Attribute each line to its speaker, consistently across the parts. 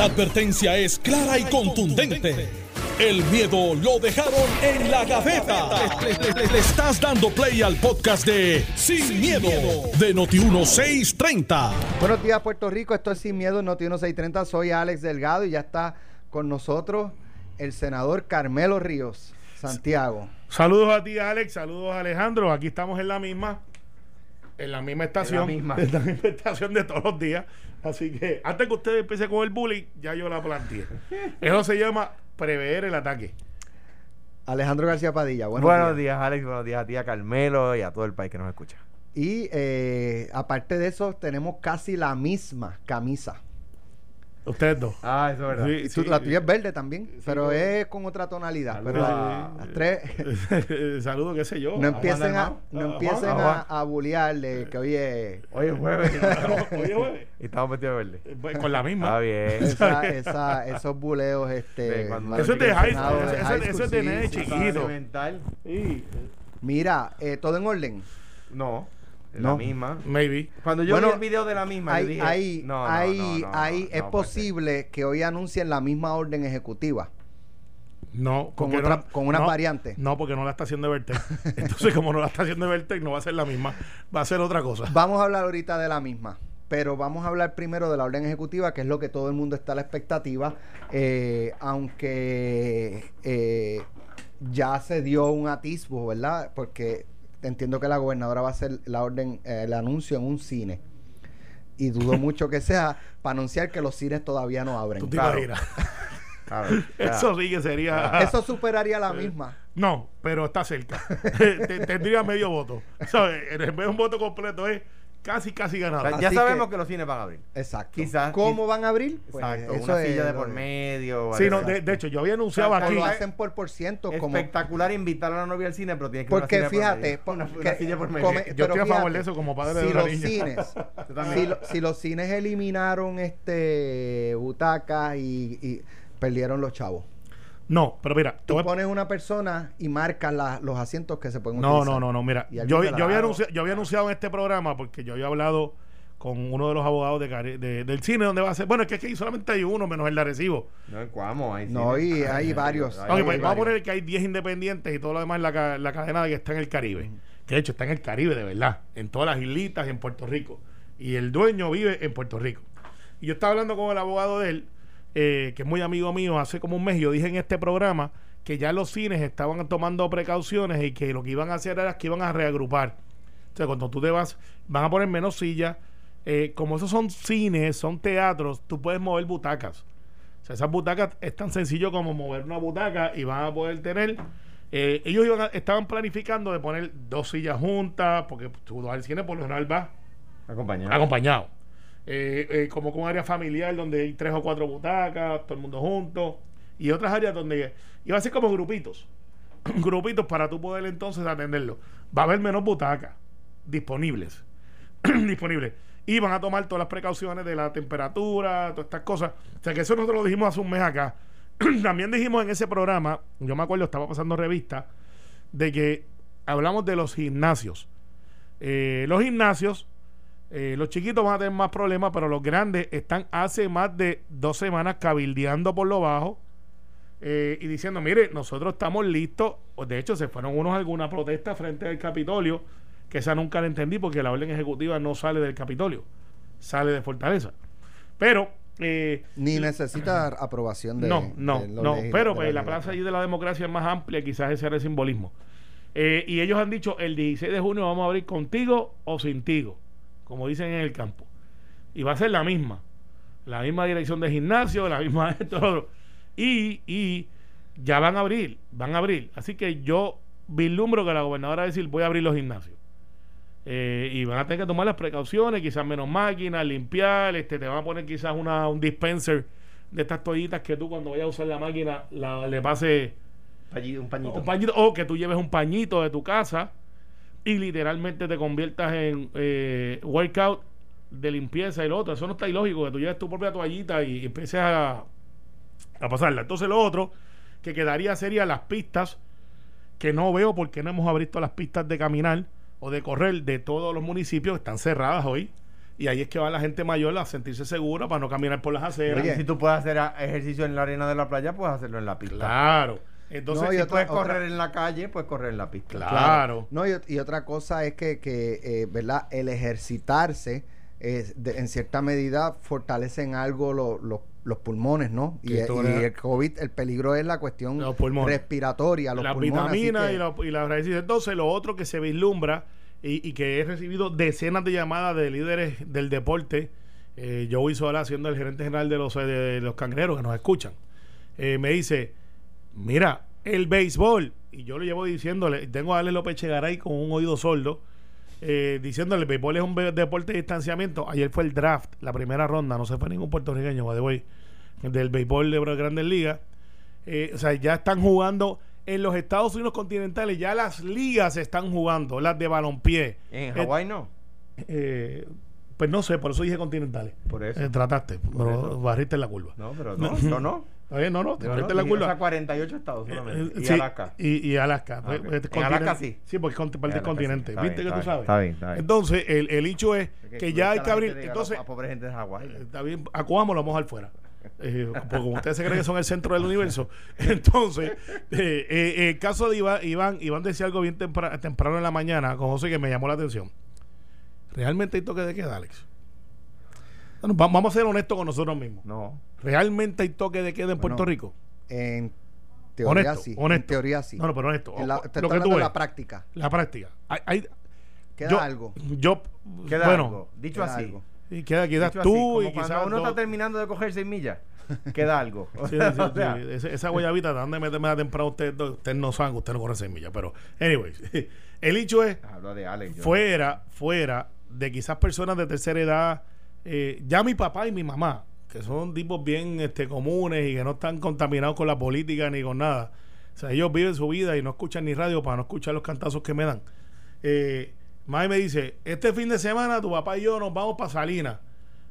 Speaker 1: La advertencia es clara y contundente. El miedo lo dejaron en la gaveta. Le, le- le- le estás dando play al podcast de Sin, miedo, de Noti1630.
Speaker 2: Buenos días, Puerto Rico. Esto es Sin Miedo, Noti 1630. Soy Alex Delgado y ya está con nosotros el senador Carmelo Ríos, Santiago.
Speaker 3: Saludos a ti, Alex. Saludos a Alejandro. Aquí estamos en la misma. En la misma estación.
Speaker 4: misma.
Speaker 3: En la misma estación de todos los días. Así que antes que usted empiece con el bullying, ya yo la planteé. Eso se llama prever el ataque.
Speaker 2: Alejandro García Padilla. Buenos,
Speaker 4: Buenos,
Speaker 2: días.
Speaker 4: días. Alex. Buenos días a ti, a Carmelo y a todo el país que nos escucha.
Speaker 2: Y eh, aparte de eso, tenemos casi la misma camisa.
Speaker 3: Ustedes dos.
Speaker 4: Ah, eso es verdad.
Speaker 3: Sí,
Speaker 2: la tuya es verde también,
Speaker 3: Sí,
Speaker 2: pero es con otra tonalidad.
Speaker 4: Saludos
Speaker 2: Pero
Speaker 4: a-
Speaker 2: las tres
Speaker 3: Saludos, qué sé yo.
Speaker 2: no empiecen a,
Speaker 4: Juan
Speaker 2: no empiecen
Speaker 4: A
Speaker 2: a, a bulearle que hoy es
Speaker 4: Hoy es jueves. Y estamos metidos de verde.
Speaker 3: pues, Con la misma.
Speaker 4: Está bien.
Speaker 2: esa, esa- esos buleos este
Speaker 3: Eso es de high school.
Speaker 2: de
Speaker 3: Eso, es de nene chiquito.
Speaker 2: Mira, eh, todo en orden.
Speaker 4: No.
Speaker 2: No.
Speaker 4: la misma.
Speaker 3: maybe.
Speaker 4: Cuando yo
Speaker 2: Bueno,
Speaker 4: vi el video de la misma, yo
Speaker 2: Ahí,
Speaker 4: dije,
Speaker 2: ahí,
Speaker 4: no, no, no,
Speaker 2: es
Speaker 4: no,
Speaker 2: posible que hoy anuncien la misma orden ejecutiva.
Speaker 3: No,
Speaker 2: Con otra-
Speaker 3: no-
Speaker 2: con unas
Speaker 3: no,
Speaker 2: variantes.
Speaker 3: No, porque no la está haciendo Vertec. Entonces, como no la está haciendo Vertec, no va a ser la misma. Va a ser otra cosa.
Speaker 2: Vamos a hablar ahorita de la misma, pero vamos a hablar primero de la orden ejecutiva, que es lo que todo el mundo está a la expectativa, eh, aunque eh, ya se dio un atisbo, ¿verdad? Porque entiendo que la gobernadora va a hacer la orden, eh, el anuncio en un cine. Y dudo mucho que sea para anunciar que los cines todavía no abren.
Speaker 3: Tú te
Speaker 4: Claro.
Speaker 3: imaginas.
Speaker 4: A ver.
Speaker 3: Eso sí que sería.
Speaker 2: Eso superaría la misma.
Speaker 3: No, pero está cerca. Te- Tendría medio voto. ¿Sabes? En vez de un voto completo es casi, casi ganado.
Speaker 4: O sea, ya
Speaker 2: Así
Speaker 4: sabemos
Speaker 2: que-
Speaker 4: que, los cines van a abrir.
Speaker 2: Exacto.
Speaker 4: Quizás-
Speaker 2: ¿Cómo van a abrir? Pues
Speaker 4: Exacto.
Speaker 2: eso
Speaker 4: Una
Speaker 2: es
Speaker 4: silla de por
Speaker 2: de-
Speaker 4: medio.
Speaker 3: Sí, no, de, de hecho, yo había anunciado
Speaker 4: O sea,
Speaker 3: aquí.
Speaker 2: lo hacen por por ciento, como
Speaker 4: Espectacular invitar a la novia al cine, pero tiene que
Speaker 2: Porque fíjate,
Speaker 4: por medio. una, silla por medio.
Speaker 2: come-
Speaker 3: Yo estoy a favor de eso como padre de
Speaker 2: si
Speaker 3: una
Speaker 2: los
Speaker 3: niña.
Speaker 2: cines, si, lo- si los cines eliminaron este butacas y, y perdieron los chavos.
Speaker 3: No, pero mira,
Speaker 2: Tú
Speaker 3: voy
Speaker 2: pones una persona y marcas la- los asientos que se pueden
Speaker 3: No,
Speaker 2: utilizar.
Speaker 3: no, no, no, mira, yo, yo, había anunciado, yo había anunciado en este programa porque yo había hablado con uno de los abogados de, Cari- de- del cine donde va a ser. Bueno, es que aquí solamente hay uno menos el de Arecibo.
Speaker 4: No, en Cuamo hay
Speaker 2: No,
Speaker 4: cine.
Speaker 2: y hay varios.
Speaker 4: Hay
Speaker 3: Ok,
Speaker 2: Hay
Speaker 3: pues
Speaker 2: varios.
Speaker 3: vamos a poner que hay 10 independientes y todo lo demás en la, ca- la cadena que está en el Caribe. Que de hecho está en el Caribe, de verdad. En todas las islitas y en Puerto Rico. Y el dueño vive en Puerto Rico. Y yo estaba hablando con el abogado de él, eh, que es muy amigo mío, hace como un mes. Yo dije en este programa que ya los cines estaban tomando precauciones y que lo que iban a hacer era que iban a reagrupar. O sea, cuando tú te vas, van a poner menos sillas. Eh, como esos son cines, son teatros, tú puedes mover butacas. O sea, esas butacas es tan sencillo como mover una butaca y van a poder tener. eh, ellos iban a- estaban planificando de poner dos sillas juntas, porque tú vas al cine por lo general vas
Speaker 4: Acompañado.
Speaker 3: acompañado. Eh, eh, como con área familiar donde hay tres o cuatro butacas, todo el mundo junto. Y otras áreas donde iba a ser como grupitos. grupitos para tú poder entonces atenderlo. Va a haber menos butacas disponibles. disponibles. Y van a tomar todas las precauciones de la temperatura, todas estas cosas. O sea que eso nosotros lo dijimos hace un mes acá. También dijimos en ese programa, yo me acuerdo, estaba pasando revista, de que hablamos de los gimnasios. Eh, los gimnasios, eh, los chiquitos van a tener más problemas, pero los grandes están hace más de dos semanas cabildeando por lo bajo eh, y diciendo, mire, nosotros estamos listos. De hecho, se fueron unos a alguna protesta frente al Capitolio, que esa nunca la entendí porque la orden ejecutiva no sale del Capitolio, sale de Fortaleza. Pero... eh,
Speaker 2: Ni necesita aprobación de.
Speaker 3: no, no,
Speaker 2: de
Speaker 3: no. Pero
Speaker 2: de
Speaker 3: pues, la plaza allí de la democracia es más amplia, quizás ese era el simbolismo. Eh, y ellos han dicho, el 16 de junio vamos a abrir contigo o sin tigo, como dicen en el campo. Y va a ser la misma. La misma dirección de gimnasio, la misma esto. Y, y ya van a abrir, van a abrir. Así que yo vislumbro que la gobernadora va a decir, voy a abrir los gimnasios. Eh, y van a tener que tomar las precauciones, quizás menos máquinas, limpiar, este, te van a poner quizás una, un dispenser de estas toallitas que tú cuando vayas a usar la máquina la- le pase
Speaker 4: Un pañito.
Speaker 3: un pañito o que tú lleves un pañito de tu casa y literalmente te conviertas en eh, workout de limpieza y lo otro. Eso no está ilógico, que tú lleves tu propia toallita y empieces a, a pasarla. Entonces lo otro que quedaría sería las pistas, que no veo por qué no hemos abierto las pistas de caminar o de correr de todos los municipios, están cerradas hoy. y ahí es que va la gente mayor a sentirse segura para no caminar por las aceras.
Speaker 2: Oye,
Speaker 4: si tú puedes hacer ejercicio en la arena de la playa, puedes hacerlo en la pista.
Speaker 3: Claro. Entonces,
Speaker 2: No,
Speaker 4: Si
Speaker 2: otra-
Speaker 4: puedes
Speaker 2: otra-
Speaker 4: correr en la calle, puedes correr en la pista.
Speaker 3: Claro.
Speaker 2: No, y, ot- y otra cosa es que, que eh, ¿verdad? El ejercitarse, eh, de- en cierta medida, fortalecen algo lo- lo- los pulmones, ¿no? Y,
Speaker 3: era-
Speaker 2: el COVID, el peligro es la cuestión
Speaker 3: Los
Speaker 2: respiratoria, los
Speaker 3: las
Speaker 2: pulmones. así
Speaker 3: vitaminas
Speaker 2: que-
Speaker 3: y, la, y la raíces. Entonces, lo otro que se vislumbra y, y que he recibido decenas de llamadas de líderes del deporte, eh, Joey Sola, siendo el gerente general de los, de los cangreros que nos escuchan, eh, me dice: Mira, el béisbol, y yo le llevo diciéndole, tengo a Ale López Chegaray con un oído sordo. eh, diciéndole el béisbol es un deporte de distanciamiento. Ayer fue el draft, la primera ronda, no se fue ningún puertorriqueño, by the way, del béisbol de Grandes Ligas. Eh, o sea, ya están jugando en los Estados Unidos continentales, ya las ligas están jugando, las de balompié.
Speaker 4: En
Speaker 3: Eh,
Speaker 4: Hawái no.
Speaker 3: eh, pues no sé, por eso dije continentales.
Speaker 4: Por eso.
Speaker 3: Trataste, pero
Speaker 4: eso.
Speaker 3: barriste en la curva.
Speaker 4: No, pero no, no, no.
Speaker 3: Bien, no, no, te
Speaker 4: no,
Speaker 3: en la curva.
Speaker 4: o sea, 48 estados solamente.
Speaker 3: Eh,
Speaker 4: y
Speaker 3: sí,
Speaker 4: Alaska.
Speaker 3: Y, y Alaska.
Speaker 4: Ah,
Speaker 3: Pues, este
Speaker 4: En Alaska sí.
Speaker 3: Sí, porque es parte del
Speaker 4: sí.
Speaker 3: continente. ¿Viste
Speaker 4: bien,
Speaker 3: que tú sabes?
Speaker 4: está bien, está bien.
Speaker 3: Entonces, el, el hecho es que ya hay que abrir. Entonces,
Speaker 4: a pobre gente de Hawái.
Speaker 3: eh, Está bien, a lo vamos a dejar fuera. Eh, porque como ustedes se creen que son el centro del universo, entonces, eh, eh, el caso de Iván, Iván, Iván decía algo bien tempra- temprano en la mañana con José que me llamó la atención. ¿Realmente hay toque de queda, Alex? Bueno, vamos a ser honestos con nosotros mismos.
Speaker 4: No.
Speaker 3: ¿Realmente hay toque de queda en Puerto
Speaker 2: Bueno,
Speaker 3: Rico?
Speaker 2: En teoría
Speaker 3: Honesto,
Speaker 2: sí.
Speaker 3: honesto.
Speaker 2: En teoría sí.
Speaker 3: No, no, pero honesto.
Speaker 2: En la, te
Speaker 3: lo que tú
Speaker 2: de
Speaker 3: ves,
Speaker 2: la práctica.
Speaker 3: la práctica. Hay, hay-
Speaker 2: Queda
Speaker 3: yo,
Speaker 2: algo.
Speaker 3: Yo,
Speaker 4: Queda
Speaker 3: bueno,
Speaker 4: algo. Dicho
Speaker 2: queda
Speaker 4: así.
Speaker 2: algo.
Speaker 3: y queda, quedas
Speaker 4: Dicho así,
Speaker 3: tú y
Speaker 4: cuando
Speaker 3: quizás
Speaker 4: uno
Speaker 3: dos-
Speaker 4: está terminando de coger 6 millas, queda algo.
Speaker 3: Sí, sí, sí,
Speaker 4: O sea,
Speaker 3: sí. Ese- esa guayabita, ¿dónde meterme temprano? Usted, usted no saben, usted no corre semilla. Pero, anyways, el hecho es,
Speaker 4: Hablo de Alex. yo-
Speaker 3: fuera, fuera de quizás personas de tercera edad, eh, ya mi papá y mi mamá, que son tipos bien este, comunes y que no están contaminados con la política ni con nada. O sea, ellos viven su vida y no escuchan ni radio para no escuchar los cantazos que me dan. Eh, May me dice, este fin de semana tu papá y yo nos vamos para Salinas.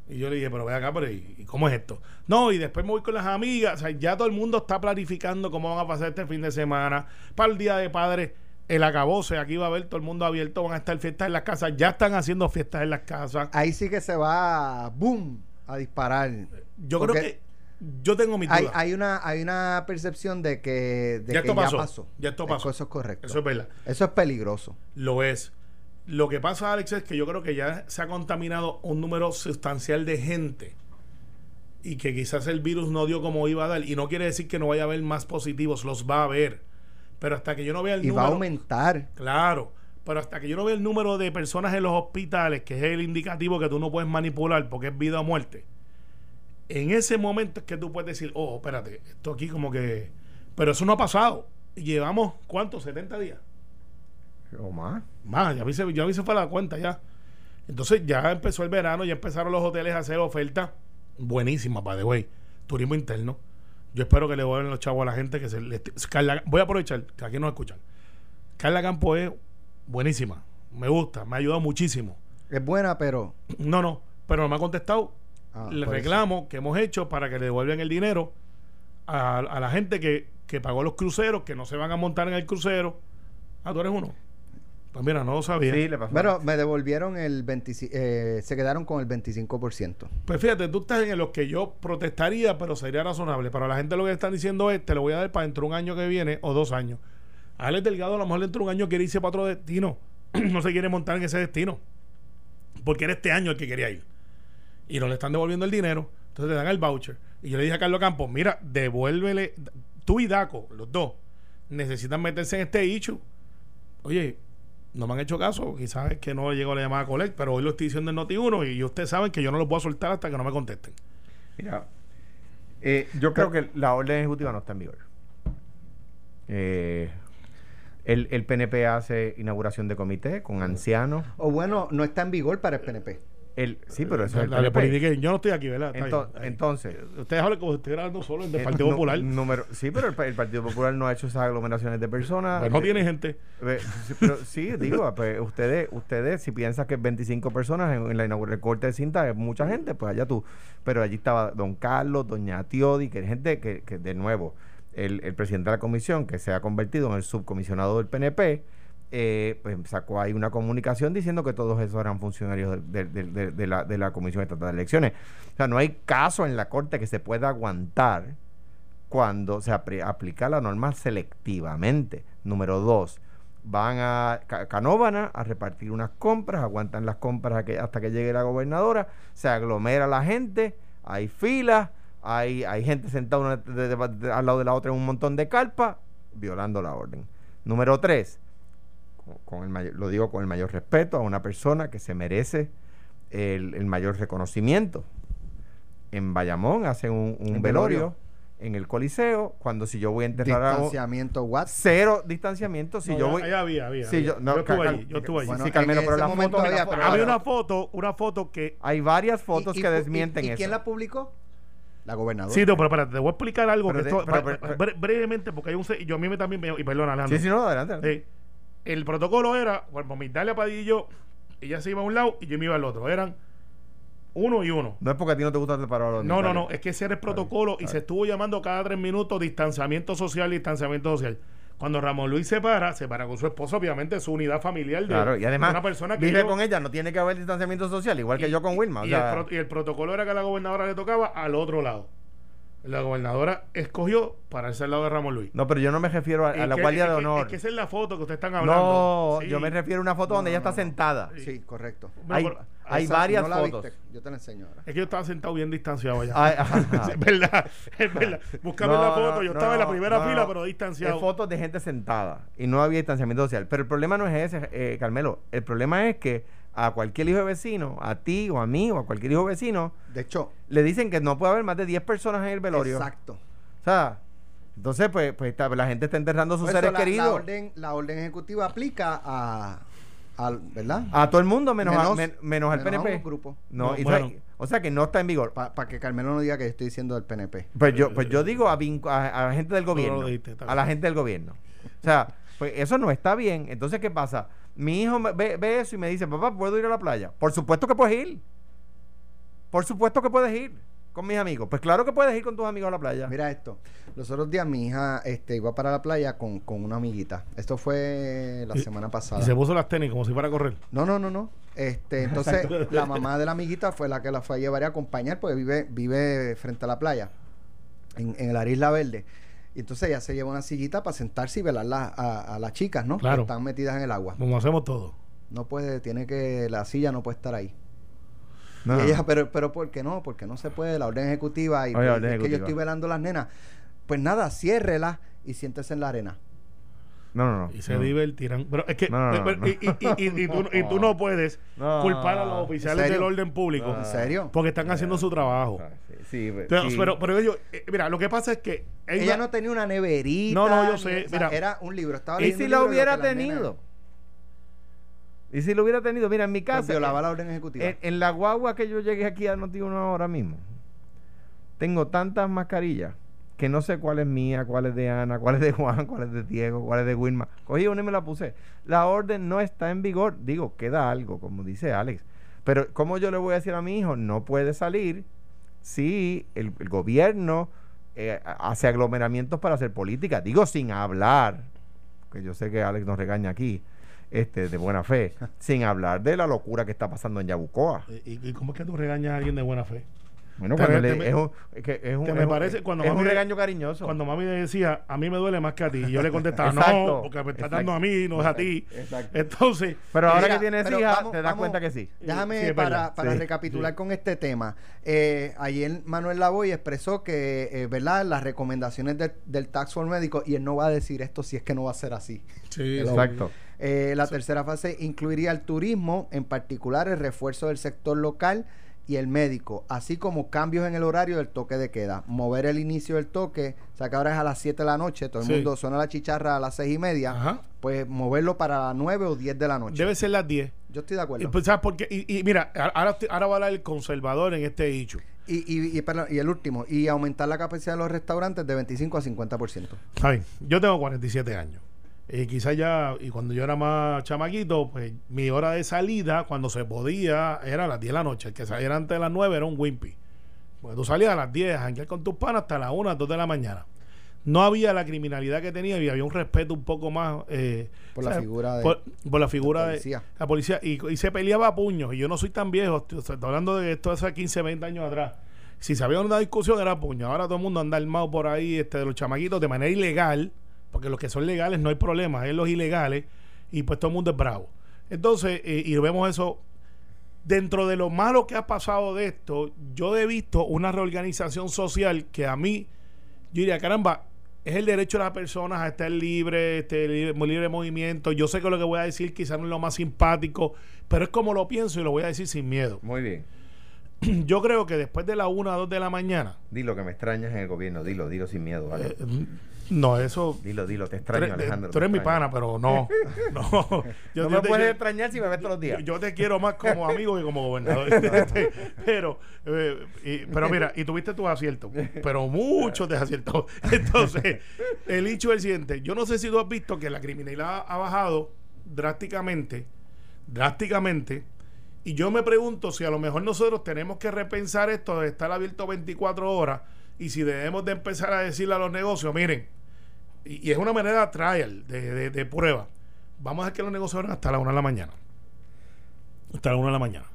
Speaker 3: Y yo le dije, pero ve acá, pero ¿y cómo es esto? No, y después me voy con las amigas. O sea, ya todo el mundo está planificando cómo van a pasar este fin de semana. Para el Día de Padres, el acabose, aquí va a haber todo el mundo abierto, van a estar fiestas en las casas. Ya están haciendo fiestas en las casas.
Speaker 2: Ahí sí que se va, boom, a disparar.
Speaker 3: Yo creo que yo tengo mis
Speaker 2: hay,
Speaker 3: dudas.
Speaker 2: hay una hay una percepción de que, de
Speaker 3: Ya
Speaker 2: que
Speaker 3: esto pasó,
Speaker 2: ya pasó.
Speaker 3: ya esto pasó.
Speaker 2: Eso es correcto.
Speaker 3: Eso es verdad.
Speaker 2: Eso es peligroso.
Speaker 3: Lo es. Lo que pasa, Alex, es que yo creo que ya se ha contaminado un número sustancial de gente y que quizás el virus no dio como iba a dar. Y no quiere decir que no vaya a haber más positivos, los va a haber. Pero hasta que yo no vea el
Speaker 2: Y va a
Speaker 3: número.
Speaker 2: aumentar.
Speaker 3: Claro. Pero hasta que yo no vea el número de personas en los hospitales, que es el indicativo que tú no puedes manipular porque es vida o muerte, en ese momento es que tú puedes decir, oh, espérate, esto aquí como que. Pero eso no ha pasado. Y llevamos, ¿cuántos? 70 días.
Speaker 4: O más.
Speaker 3: Más, ya se, ya a mí se fue la cuenta ya. Entonces ya empezó el verano, ya empezaron los hoteles a hacer ofertas buenísimas, by the way. Turismo interno. Yo espero que le vuelvan los chavos a la gente que se le- Carla- voy a aprovechar que aquí nos escuchan. Carla Campo es buenísima. Me gusta, me ha ayudado muchísimo.
Speaker 2: Es buena, pero
Speaker 3: No, no, pero no me ha contestado
Speaker 2: Ah,
Speaker 3: el reclamo que hemos hecho para que le devuelvan el dinero a, a la gente que, que pagó los cruceros, que no se van a montar en el crucero. Ah, tú eres uno. Pues mira, no lo sabía.
Speaker 4: Sí, le pasó.
Speaker 2: Pero me devolvieron el 25, eh, se quedaron con el 25%.
Speaker 3: Pues fíjate, tú estás en los que yo protestaría, pero sería razonable. Para la gente lo que están diciendo es, te lo voy a dar para dentro de un año que viene o dos años. A Alex Delgado a lo mejor dentro de un año quiere irse para otro destino. no se quiere montar en ese destino. Porque era este año el que quería ir. Y no le están devolviendo el dinero. Entonces le dan el voucher. Y yo le dije a Carlos Campos, mira, devuélvele. Tú y Daco, los dos, necesitan meterse en este issue. Oye, no me han hecho caso. Quizás es que no llegó la llamada a Collect, pero hoy lo estoy diciendo en Noti1 y ustedes saben que yo no los voy a soltar hasta que no me contesten.
Speaker 4: Mira, eh, yo creo que la orden ejecutiva no está en vigor. Eh, el, el PNP hace inauguración de comité con ancianos.
Speaker 2: O bueno, no está en vigor para el PNP.
Speaker 4: El, sí, pero eso es el
Speaker 3: politiquen. Yo no estoy aquí, ¿verdad?
Speaker 4: Entonces,
Speaker 3: Ustedes hablan como si estuviera hablando solo del
Speaker 4: eh,
Speaker 3: Partido Popular.
Speaker 4: número- sí, pero el, pa- el Partido Popular no ha hecho esas aglomeraciones de personas.
Speaker 3: Pues no
Speaker 4: Eh,
Speaker 3: tiene gente.
Speaker 4: sí, pero sí, digo, pues ustedes, ustedes si piensan que 25 personas en, en la inauguración corte de cinta es mucha gente, pues allá tú. Pero allí estaba don Carlos, doña Tiodi, que es gente que, que de nuevo, el, el presidente de la comisión, que se ha convertido en el subcomisionado del PNP, eh, pues sacó ahí una comunicación diciendo que todos esos eran funcionarios de, de- la, Comisión Estatal de Elecciones. O sea, no hay caso en la Corte que se pueda aguantar cuando se aplica la norma selectivamente. Número dos, van a Ca- Canóvana a repartir unas compras, aguantan las compras hasta que llegue la gobernadora, se aglomera la gente, hay filas, hay, gente sentada una al lado de la otra en un montón de carpas, violando la orden. Número tres, con, el mayor- lo digo con el mayor respeto a una persona que se merece el, el mayor reconocimiento. En Bayamón hacen un, un
Speaker 2: El
Speaker 4: velorio,
Speaker 2: velorio.
Speaker 4: en el Coliseo, cuando si yo voy a enterrar a
Speaker 2: Distanciamiento what?
Speaker 4: cero distanciamiento, si
Speaker 3: No,
Speaker 4: yo
Speaker 3: ya-
Speaker 4: voy...
Speaker 3: había, había.
Speaker 4: Sí,
Speaker 3: había.
Speaker 4: yo- no,
Speaker 3: yo estuve
Speaker 4: ca-
Speaker 3: allí, yo estuve allí.
Speaker 2: Bueno,
Speaker 4: sí, Carmelo, pero la foto,
Speaker 2: había
Speaker 4: la foto-
Speaker 2: foto.
Speaker 3: Había una foto, una foto que
Speaker 4: Hay varias fotos
Speaker 2: ¿Y- y-
Speaker 4: que
Speaker 2: y-
Speaker 4: desmienten
Speaker 2: y, ¿Y
Speaker 4: eso.
Speaker 2: quién la publicó? La gobernadora.
Speaker 3: Sí, no, pero espérate, te voy a explicar algo
Speaker 4: Pero
Speaker 3: que
Speaker 4: de-
Speaker 3: esto-
Speaker 4: pero-
Speaker 3: pa-
Speaker 4: pero-
Speaker 3: bre- brevemente, porque hay un se- yo a mí me también me- y perdona, Alejandro.
Speaker 4: Sí, sí, no, adelante. adelante.
Speaker 3: Eh, el protocolo era, bueno, mi Italia Padillo, ella se iba a un lado y yo me iba al otro. Eran uno y uno.
Speaker 4: No es porque a ti no te gusta separar a los
Speaker 3: No, no, no, es que ese era el protocolo y se estuvo llamando cada tres minutos distanciamiento social, distanciamiento social. Cuando Ramón Luis se para, se para con su esposa, obviamente su unidad familiar de,
Speaker 4: Claro, y además,
Speaker 3: de una persona que
Speaker 4: vive
Speaker 3: yo-
Speaker 4: con ella, no tiene que haber distanciamiento social, igual que
Speaker 3: y-
Speaker 4: yo con Wilma. o
Speaker 3: Y,
Speaker 4: sea,
Speaker 3: el y el protocolo era que a la gobernadora le tocaba al otro lado. La gobernadora escogió pararse al lado de Ramón Luis.
Speaker 4: no, pero yo no me refiero a, la
Speaker 3: que-
Speaker 4: Guardia de
Speaker 3: que-
Speaker 4: Honor.
Speaker 3: Es que esa es la foto que ustedes están hablando.
Speaker 4: no,
Speaker 3: Sí.
Speaker 4: yo me refiero a una foto donde
Speaker 2: No,
Speaker 4: ella está
Speaker 2: no.
Speaker 4: sentada.
Speaker 2: Sí, correcto.
Speaker 3: Bueno,
Speaker 4: Hay,
Speaker 3: pero-
Speaker 4: hay
Speaker 2: Esa,
Speaker 4: varias
Speaker 2: ¿no la
Speaker 4: fotos.
Speaker 2: viste? Yo te la enseño ahora.
Speaker 3: Es que yo estaba sentado bien distanciado allá.
Speaker 4: Ay,
Speaker 3: es verdad, es verdad. Búscame
Speaker 4: No,
Speaker 3: la foto. yo
Speaker 4: no,
Speaker 3: estaba en la primera
Speaker 4: no,
Speaker 3: fila,
Speaker 4: no.
Speaker 3: pero distanciado.
Speaker 4: Es fotos de gente sentada y no había distanciamiento social. Pero el problema no es ese, eh, Carmelo. El problema es que a cualquier hijo de vecino, a ti o a mí o a cualquier hijo vecino,
Speaker 2: De hecho,
Speaker 4: le dicen que no puede haber más de 10 personas en el velorio.
Speaker 2: exacto.
Speaker 4: O sea, entonces, pues, pues está- la gente está enterrando a sus seres
Speaker 2: eso la,
Speaker 4: queridos.
Speaker 2: La orden, la orden ejecutiva aplica a, ¿verdad?
Speaker 4: A todo el mundo menos, a-
Speaker 2: Menos-
Speaker 4: men- menos al
Speaker 2: menos a
Speaker 4: PNP.
Speaker 2: un grupo.
Speaker 4: No,
Speaker 3: No,
Speaker 4: y
Speaker 3: bueno.
Speaker 4: o sea que no está en vigor.
Speaker 2: Para que Carmelo no diga que yo estoy diciendo del PNP.
Speaker 4: Pues yo, pues yo digo a, a, a la gente del
Speaker 3: No, no lo
Speaker 4: gobierno.
Speaker 3: dijiste,
Speaker 4: a la gente del gobierno. O sea, pues eso no está bien. Entonces, ¿qué pasa? Mi hijo me- ve, ve eso y me dice, papá, ¿puedo ir a la playa? Por supuesto que puedes ir. Por supuesto que puedes ir con mis amigos. Pues claro que puedes ir con tus amigos a la playa.
Speaker 2: Mira esto. Los otros días mi hija este, iba para la playa con, con una amiguita. Esto fue la
Speaker 3: Y-
Speaker 2: semana pasada.
Speaker 3: Y se puso las tenis como si fuera a correr.
Speaker 2: No, no, no, no. Este, entonces, la mamá de la amiguita fue la que la fue a llevar y a acompañar porque vive, vive frente a la playa, en, en la Isla Verde. Y entonces ella se lleva una sillita para sentarse y velar la- a, a las chicas, ¿no?
Speaker 3: Claro.
Speaker 2: Que están metidas en el agua.
Speaker 3: Como hacemos todos.
Speaker 2: No puede, tiene que, la silla no puede estar ahí.
Speaker 4: No,
Speaker 2: Y ella, pero, pero ¿por qué no? Porque no se puede, la orden ejecutiva y
Speaker 4: Oye,
Speaker 2: pues,
Speaker 4: orden
Speaker 2: es que yo estoy velando a las nenas. Pues nada, ciérrela y siéntese en la arena.
Speaker 4: No, no, no.
Speaker 3: Y se
Speaker 4: no.
Speaker 3: divertirán. Pero es que.
Speaker 4: No, no, no,
Speaker 3: pero-
Speaker 4: no.
Speaker 3: Y, y- y- tú, y tú no puedes
Speaker 4: No.
Speaker 3: culpar a los oficiales del orden público.
Speaker 2: ¿En serio?
Speaker 3: Porque están haciendo su trabajo.
Speaker 4: Ah, sí, sí,
Speaker 3: Pero,
Speaker 4: sí.
Speaker 3: pero, pero ellos, eh, mira, lo que pasa es que.
Speaker 2: Ella no tenía una neverita.
Speaker 3: No, no, yo
Speaker 2: ni-
Speaker 3: sé,
Speaker 2: o sea,
Speaker 3: mira.
Speaker 2: era un libro. Estaba
Speaker 4: ¿Y si
Speaker 2: un
Speaker 4: lo hubiera tenido? ¿Y si lo hubiera tenido? Mira, en mi
Speaker 2: Pues
Speaker 4: casa.
Speaker 2: violaba
Speaker 4: eh,
Speaker 2: la orden ejecutiva.
Speaker 4: En, en la guagua que yo llegué aquí a Noti uno ahora mismo, tengo tantas mascarillas que no sé cuál es mía, cuál es de Ana, cuál es de Juan, cuál es de Diego, cuál es de Wilma. Cogí una y me la puse. La orden no está en vigor. Digo, queda algo, como dice Alex. Pero, ¿cómo yo le voy a decir a mi hijo? No puede salir si el, el gobierno eh, hace aglomeramientos para hacer política. Digo, sin hablar, que yo sé que Alex nos regaña aquí, este, de buena fe, sin hablar de la locura que está pasando en Yabucoa.
Speaker 3: ¿Y, y cómo es que tú regañas a alguien de buena fe?
Speaker 4: Bueno,
Speaker 3: Te
Speaker 4: cuando
Speaker 3: me-
Speaker 4: le-
Speaker 3: te me-
Speaker 4: es un, es que es un,
Speaker 3: te me
Speaker 4: es un-
Speaker 3: parece cuando
Speaker 4: es
Speaker 3: mami
Speaker 4: un regaño cariñoso.
Speaker 3: Cuando mami le decía, a mí me duele más que a ti. Y yo le contestaba, no, porque me estás
Speaker 4: exacto,
Speaker 3: dando a mí, no es a ti.
Speaker 4: exacto.
Speaker 3: Entonces,
Speaker 4: Pero ahora
Speaker 2: Mira,
Speaker 4: que tienes hija,
Speaker 2: vamos-
Speaker 4: te das
Speaker 2: vamos-
Speaker 4: cuenta que sí.
Speaker 2: Déjame
Speaker 3: Sí,
Speaker 2: para,
Speaker 3: verdad.
Speaker 2: para
Speaker 4: Sí,
Speaker 2: recapitular
Speaker 3: sí.
Speaker 2: con este tema. Eh, ayer Manuel Lavoy expresó que, eh, ¿verdad? Las recomendaciones de- del Tax Force médico, y él no va a decir esto si es que no va a ser así.
Speaker 3: sí,
Speaker 4: Exacto.
Speaker 2: Eh, la tercera fase incluiría el turismo, en particular el refuerzo del sector local y el médico, así como cambios en el horario del toque de queda. Mover el inicio del toque, o sea que ahora es a las 7 de la noche, todo el
Speaker 3: Sí.
Speaker 2: mundo suena la chicharra a las 6 y media,
Speaker 3: Ajá.
Speaker 2: pues moverlo para las 9 o 10 de la noche.
Speaker 3: Debe ser las 10.
Speaker 2: Yo estoy de
Speaker 3: Y,
Speaker 2: acuerdo.
Speaker 3: pues, ¿sabes por qué? Y, y mira, ahora, ahora va a hablar el conservador en este hecho.
Speaker 2: Y, y, y, perdón, y el último, y aumentar la capacidad de los restaurantes de 25 a 50%.
Speaker 3: Está bien, yo tengo 47 años. Y quizás ya, y cuando yo era más chamaquito, pues mi hora de salida, cuando se podía, era a las 10 de la noche. El que saliera antes de las 9 era un wimpy. Porque tú salías a las 10 a con tus panas hasta las 1, 2 de la mañana. no había la criminalidad que tenía y había un respeto un poco más eh,
Speaker 2: Por la
Speaker 3: sea,
Speaker 2: figura de-
Speaker 3: por, por la figura de,
Speaker 2: policía.
Speaker 3: la policía y, y se peleaba a puños y yo no soy tan viejo estoy, estoy hablando de esto hace 15 20 años atrás si se había una discusión era a puños ahora todo el mundo anda armado por ahí este de los chamaquitos de manera ilegal porque los que son legales no hay problema es los ilegales y pues todo el mundo es bravo entonces eh, y vemos eso dentro de lo malo que ha pasado de esto, yo he visto una reorganización social que a mí, yo diría, caramba, es el derecho de las personas a estar libre, este, libre, libre de movimiento. Yo sé que lo que voy a decir quizás no es lo más simpático, pero es como lo pienso y lo voy a decir sin miedo.
Speaker 4: Muy bien.
Speaker 3: Yo creo que después de la 1 a 2 de la mañana,
Speaker 4: Dilo que me extrañas en el gobierno. Dilo, dilo sin miedo, ¿vale?
Speaker 3: eh, no, eso...
Speaker 4: dilo, dilo, te
Speaker 3: Tú
Speaker 4: extraño,
Speaker 3: eres,
Speaker 4: Alejandro.
Speaker 3: tú eres mi pana, pero no. No, Yo-
Speaker 4: no me puedes
Speaker 3: yo-
Speaker 4: extrañar si me ves todos los días.
Speaker 3: Yo, te quiero más como amigo que como gobernador. Pero, eh, y- pero mira, y tuviste tus aciertos, pero muchos desaciertos. Entonces, el hecho es el siguiente. Yo no sé si tú has visto que la criminalidad ha bajado drásticamente, drásticamente. Y yo me pregunto si a lo mejor nosotros tenemos que repensar esto de estar abierto 24 horas y si debemos de empezar a decirle a los negocios, miren, y, y es una manera trial, de, de, de prueba. Vamos a hacer que los negocios abran hasta la 1 de la mañana. Hasta la 1 de la mañana.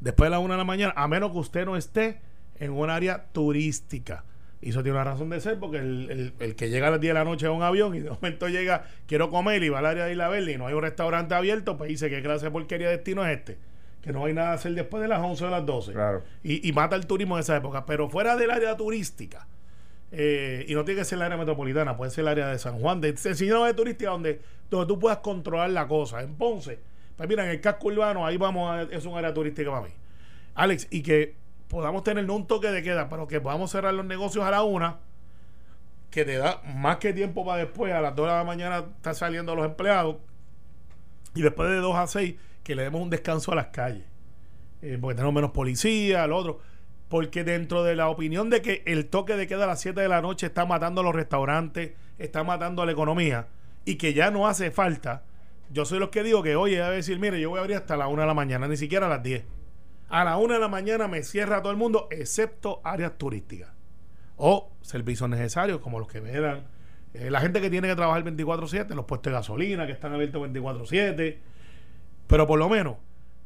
Speaker 3: Después de la 1 de la mañana, a menos que usted no esté en un área turística. Y eso tiene una razón de ser, porque el, el- el que llega a las 10 de la noche a un avión y de momento llega, quiero comer y va al área de Isla Verde y no hay un restaurante abierto, pues dice, ¿qué clase de porquería de destino es este? Que no hay nada a hacer después de las 11 o las 12.
Speaker 4: Claro.
Speaker 3: Y, y mata el turismo de esa época. Pero fuera del área turística, eh, y no tiene que ser el área metropolitana, puede ser el área de San Juan, de sencillo de turística donde, donde tú puedas controlar la cosa. En Ponce, pues mira, en el casco urbano, ahí vamos a, es un área turística para mí. Alex, y que podamos tener no un toque de queda, pero que podamos cerrar los negocios a la una, que te da más que tiempo para después, a las 2 de la mañana están saliendo los empleados, y después de 2 a 6, que le demos un descanso a las calles eh, porque tenemos menos policía, lo otro. Porque dentro de la opinión de que el toque de queda a las 7 de la noche está matando a los restaurantes, está matando a la economía y que ya no hace falta, yo soy los que digo que, oye, debe decir, mire, yo voy a abrir hasta la 1 de la mañana, ni siquiera a las 10. A la 1 de la mañana me cierra todo el mundo, excepto áreas turísticas o servicios necesarios como los que me dan eh, la gente que tiene que trabajar 24/7, los puestos de gasolina que están abiertos 24/7, pero por lo menos,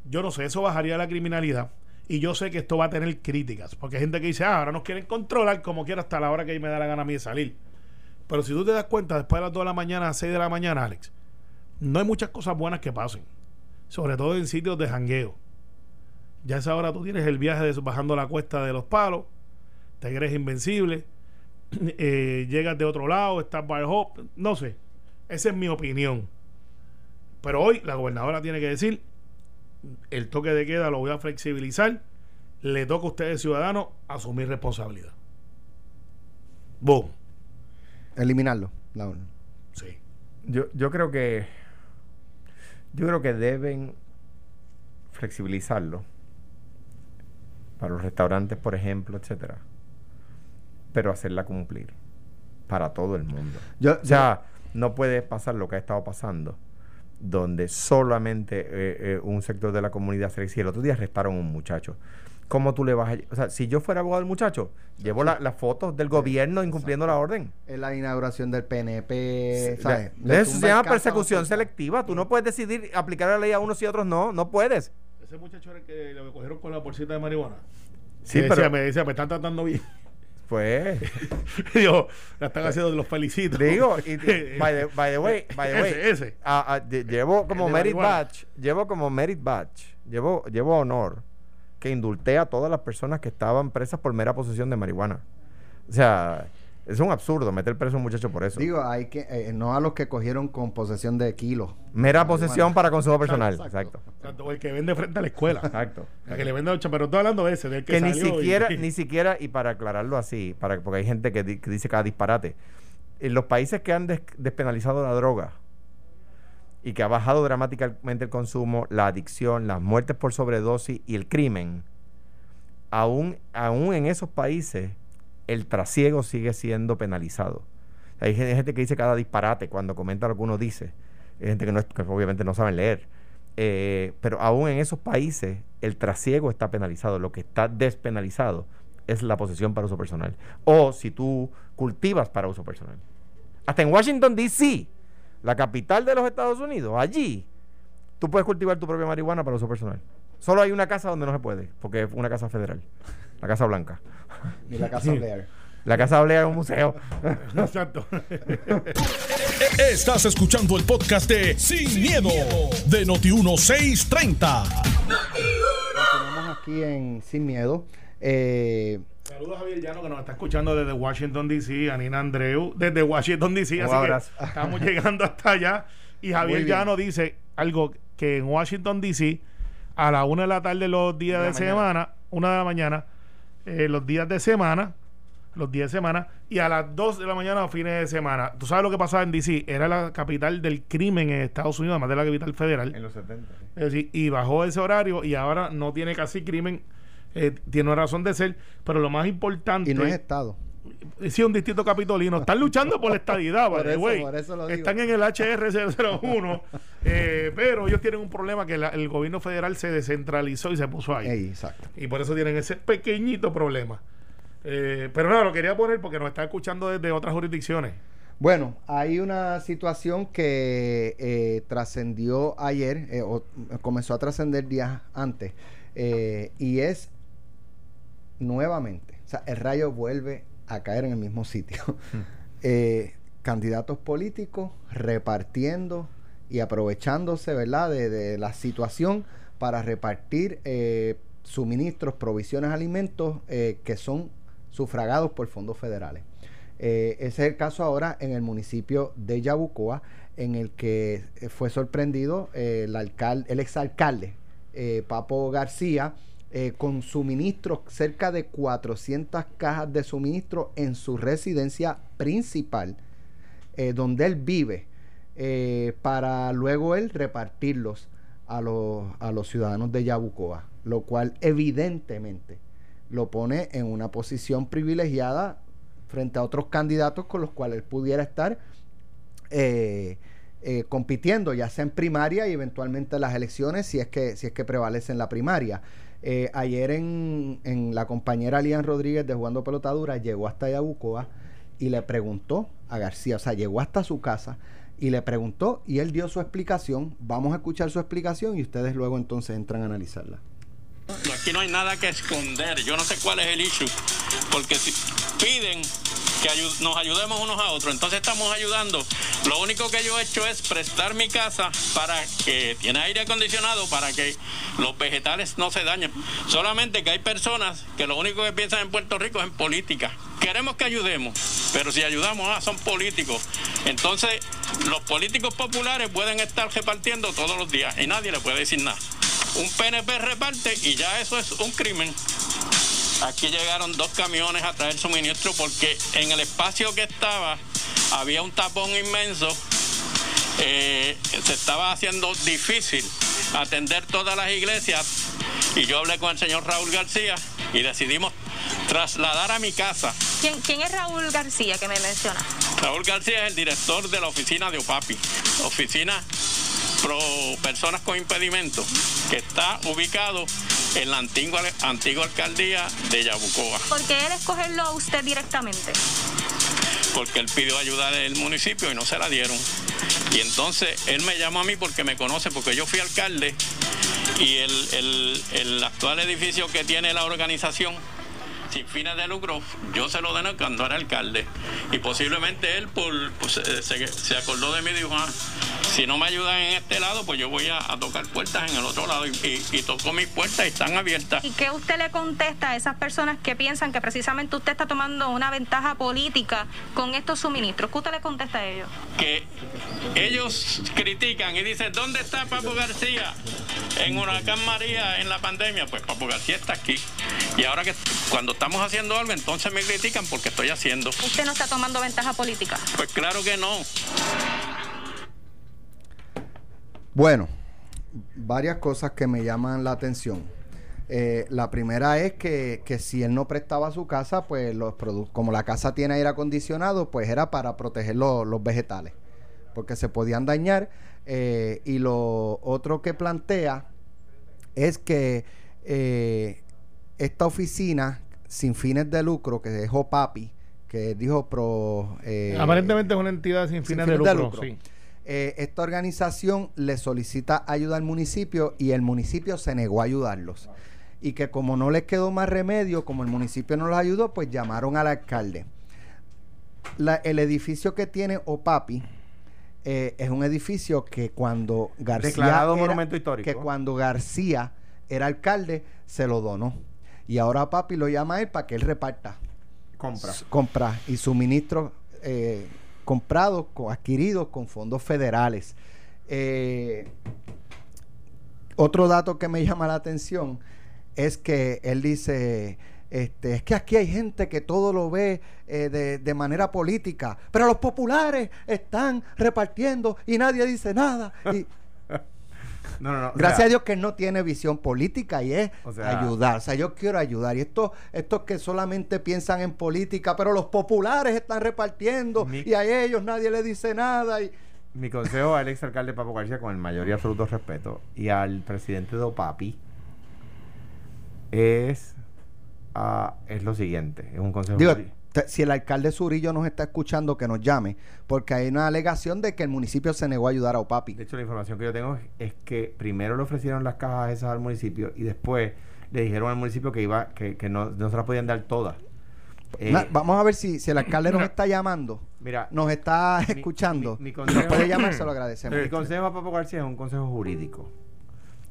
Speaker 3: yo no sé, eso bajaría la criminalidad. Y yo sé que esto va a tener críticas, porque hay gente que dice, ah, ahora nos quieren controlar como quiera hasta la hora que me da la gana a mí de salir. Pero si tú te das cuenta, después de las 2 de la mañana a 6 de la mañana, Alex, no hay muchas cosas buenas que pasen, sobre todo en sitios de jangueo. Ya esa hora tú tienes el viaje de bajando la cuesta de los palos, te crees invencible, eh, llegas de otro lado, estás bar hop, no sé. Esa es mi opinión. Pero hoy la gobernadora tiene que decir, el toque de queda lo voy a flexibilizar, le toca a ustedes ciudadanos asumir responsabilidad. Boom.
Speaker 2: Eliminarlo. la orden.
Speaker 3: Sí.
Speaker 4: Yo, yo creo que yo creo que deben flexibilizarlo para los restaurantes, por ejemplo, etcétera, pero hacerla cumplir para todo el mundo.
Speaker 2: Yo,
Speaker 4: O sea, no puede pasar lo que ha estado pasando, donde solamente eh, eh, un sector de la comunidad se si el otro día arrestaron a un muchacho. ¿Cómo tú le vas a.? O sea, si yo fuera abogado del muchacho, llevo la- las fotos del gobierno incumpliendo la orden.
Speaker 2: en la inauguración del PNP,
Speaker 4: Sí,
Speaker 2: ¿sabes?
Speaker 4: de- Eso se llama persecución selectiva. Tú no puedes decidir aplicar la ley a unos y a otros no. No puedes.
Speaker 3: Ese muchacho era el que lo cogieron con la bolsita de marihuana.
Speaker 4: Sí,
Speaker 3: me
Speaker 4: pero-
Speaker 3: decía, me decía, me están tratando bien.
Speaker 4: Pues.
Speaker 3: Digo, la están haciendo, los felicito.
Speaker 4: Digo, y, by, the, by the way, by the way,
Speaker 3: Ese, ese.
Speaker 4: lle- llevo como merit
Speaker 3: marihuana.
Speaker 4: badge, llevo como merit badge, llevo, llevo honor que indulté a todas las personas que estaban presas por mera posesión de marihuana. O sea, es un absurdo meter preso a un muchacho por eso.
Speaker 2: Digo, hay que, eh, no a los que cogieron con posesión de kilos.
Speaker 4: mera posesión para consumo personal.
Speaker 2: Exacto.
Speaker 3: O el que vende frente a la escuela.
Speaker 4: Exacto.
Speaker 3: El que le vende a los pero estoy hablando de ese, del que,
Speaker 4: que ni
Speaker 3: salió y-
Speaker 4: siquiera, ni siquiera, y para aclararlo así, para, porque hay gente que, di- que dice cada disparate, en los países que han des- despenalizado la droga y que ha bajado dramáticamente el consumo, la adicción, las muertes por sobredosis y el crimen, aún, aún en esos países el trasiego sigue siendo penalizado. Hay gen- gente que dice cada disparate cuando comenta lo que uno dice. Hay gente que, no, que obviamente no saben leer. Eh, pero aún en esos países el trasiego está penalizado. Lo que está despenalizado es la posesión para uso personal. O si tú cultivas para uso personal. Hasta en Washington, D.C., la capital de los Estados Unidos, allí, tú puedes cultivar tu propia marihuana para uso personal. Solo hay una casa donde no se puede, porque es una casa federal, la Casa Blanca.
Speaker 2: Ni la casa Blair.
Speaker 4: La Casa Blanca es un museo.
Speaker 3: Exacto.
Speaker 1: Estás escuchando el podcast de Sin, miedo, de Noti1630.
Speaker 2: Continuamos aquí en Sin Miedo. Eh,
Speaker 3: Saludos a Javier Llano que nos está escuchando desde Washington DC, a Nina Andreu desde Washington DC,
Speaker 4: Un
Speaker 3: así
Speaker 4: abrazo.
Speaker 3: que estamos llegando hasta allá. Y Javier. Llano dice algo que en Washington DC a la una de la tarde los días
Speaker 4: De
Speaker 3: semana, una de la mañana, eh, los días de semana, los días de semana, y a las 2 de la mañana los fines de semana. ¿Tú sabes lo que pasaba en DC? Era la capital del crimen en Estados Unidos, además de la capital federal.
Speaker 4: En los 70. sí.
Speaker 3: Es decir, y bajó ese horario y ahora no tiene casi crimen. eh, tiene una razón de ser, pero lo más importante
Speaker 2: y no es Estado.
Speaker 3: Sí, un distrito capitolino. Están luchando por la estadidad,
Speaker 2: Por eso- por eso lo digo.
Speaker 3: Están en el HR001, eh, pero ellos tienen un problema que la- el gobierno federal se descentralizó y se puso ahí.
Speaker 2: Ey, exacto.
Speaker 3: Y por eso tienen ese pequeñito problema. Eh, pero nada, lo quería poner porque nos está escuchando desde otras jurisdicciones.
Speaker 2: Bueno, hay una situación que eh, trascendió ayer, eh, o comenzó a trascender días antes, eh, y es nuevamente, o sea, el rayo vuelve a caer en el mismo sitio. Eh, candidatos políticos repartiendo y aprovechándose, ¿verdad?, de, de la situación para repartir eh, suministros, provisiones, alimentos eh, que son sufragados por fondos federales. Ese es el caso ahora en el municipio de Yabucoa, en el que fue sorprendido el, alcalde, el exalcalde Papo García eh, con suministros, cerca de 400 cajas de suministro en su residencia principal, eh, donde él vive, eh, para luego él repartirlos a los, a los ciudadanos de Yabucoa, lo cual evidentemente lo pone en una posición privilegiada frente a otros candidatos con los cuales él pudiera estar compitiendo, ya sea en primaria y eventualmente en las elecciones, si es que, si es que prevalece en la primaria. Eh, ayer en, en la compañera Lian Rodríguez de Jugando Pelotadura llegó hasta Yabucoa y le preguntó a García, o sea, llegó hasta su casa y le preguntó y él dio su explicación. Vamos a escuchar su explicación y ustedes luego entonces entran a analizarla.
Speaker 5: Aquí no hay nada que esconder. Yo no sé cuál es el issue. Porque si piden que ayu- nos ayudemos unos a otros, entonces estamos ayudando. Lo único que yo he hecho es prestar mi casa para que tiene aire acondicionado para que los vegetales no se dañen. Solamente que hay personas que lo único que piensan en Puerto Rico es en política. Queremos que ayudemos, pero si ayudamos, ah, son políticos. Entonces, los políticos populares pueden estar repartiendo todos los días y nadie le puede decir nada. Un PNP reparte y ya eso es un crimen. Aquí llegaron dos camiones a traer suministro porque en el espacio que estaba había un tapón inmenso. Eh, se estaba haciendo difícil atender todas las iglesias y yo hablé con el señor Raúl García y decidimos trasladar a mi casa.
Speaker 6: ¿Quién, quién es Raúl García que me menciona?
Speaker 5: Raúl García es el director de la oficina de OPAPI, oficina pro personas con impedimento, que está ubicado en la antigua, antigua alcaldía de Yabucoa,
Speaker 6: ¿Por qué él escogerlo a usted directamente?
Speaker 5: porque él pidió ayuda del municipio y no se la dieron. Y entonces él me llamó a mí porque me conoce, porque yo fui alcalde y el, el- el actual edificio que tiene la organización sin fines de lucro, yo se lo dené cuando era alcalde. Y posiblemente él por, pues, eh, se, se acordó de mí y dijo, "Ah, si no me ayudan en este lado, pues yo voy a, a tocar puertas en el otro lado. Y, y- y tocó mis puertas y están abiertas.
Speaker 6: ¿Y qué usted le contesta a esas personas que piensan que precisamente usted está tomando una ventaja política con estos suministros? ¿Qué usted le contesta a ellos?
Speaker 5: que ellos critican y dicen, ¿dónde está Papo García? En Huracán María, en la pandemia, pues Papo García está aquí. Y ahora que cuando estamos haciendo algo, entonces me critican porque estoy haciendo.
Speaker 6: Usted no está tomando ventaja política.
Speaker 5: Pues claro que no.
Speaker 2: Bueno, varias cosas que me llaman la atención. Eh, la primera es que, que si él no prestaba su casa, pues los productos, como la casa tiene aire acondicionado, pues era para proteger lo- los vegetales, porque se podían dañar. Eh, y lo otro que plantea es que eh, esta oficina sin fines de lucro, que es OPAPI, que dijo pro... eh,
Speaker 3: Aparentemente es una entidad sin fines de lucro. sí.
Speaker 2: eh, esta organización le solicita ayuda al municipio y el municipio se negó a ayudarlos. Y que como no les quedó más remedio, como el municipio no los ayudó, pues llamaron al alcalde. La- el edificio que tiene OPAPI eh, es un edificio que cuando García
Speaker 4: Declarado
Speaker 2: era-
Speaker 4: monumento histórico.
Speaker 2: que cuando García era alcalde se lo donó y ahora Papi lo llama a él para que él reparta
Speaker 4: Compra.
Speaker 2: compra y suministros eh, comprados co- adquiridos con fondos federales Eh, otro dato que me llama la atención es que él dice este, es que aquí hay gente que todo lo ve eh, de, de manera política, pero los populares están repartiendo y nadie dice nada. Y,
Speaker 4: No, no, no. o
Speaker 2: Gracias
Speaker 4: sea,
Speaker 2: a Dios que no tiene visión política y es
Speaker 4: O sea-
Speaker 2: ayudar. O sea, yo quiero ayudar. Y estos, estos que solamente piensan en política, pero los populares están repartiendo
Speaker 4: Mi-
Speaker 2: y a ellos nadie le dice nada. Y,
Speaker 4: Mi consejo al ex alcalde Papo García, con el mayor y absoluto respeto, y al presidente de OPAPI, es, ah, es lo siguiente. Es un consejo.
Speaker 2: digo,
Speaker 4: muy-
Speaker 2: si el alcalde Zurillo nos está escuchando, que nos llame, porque hay una alegación de que el municipio se negó a ayudar a Opapi.
Speaker 4: De hecho, la información que yo tengo es, que primero le ofrecieron las cajas esas al municipio y después le dijeron al municipio que iba que, que no, no se las podían dar todas. Eh,
Speaker 2: vamos a ver si, si el alcalde nos está llamando,
Speaker 4: mira,
Speaker 2: nos está escuchando.
Speaker 4: mi- mi
Speaker 2: nos
Speaker 4: consejo-
Speaker 2: puede llamar, se lo agradecemos.
Speaker 4: mi consejo a Papo García es un consejo jurídico.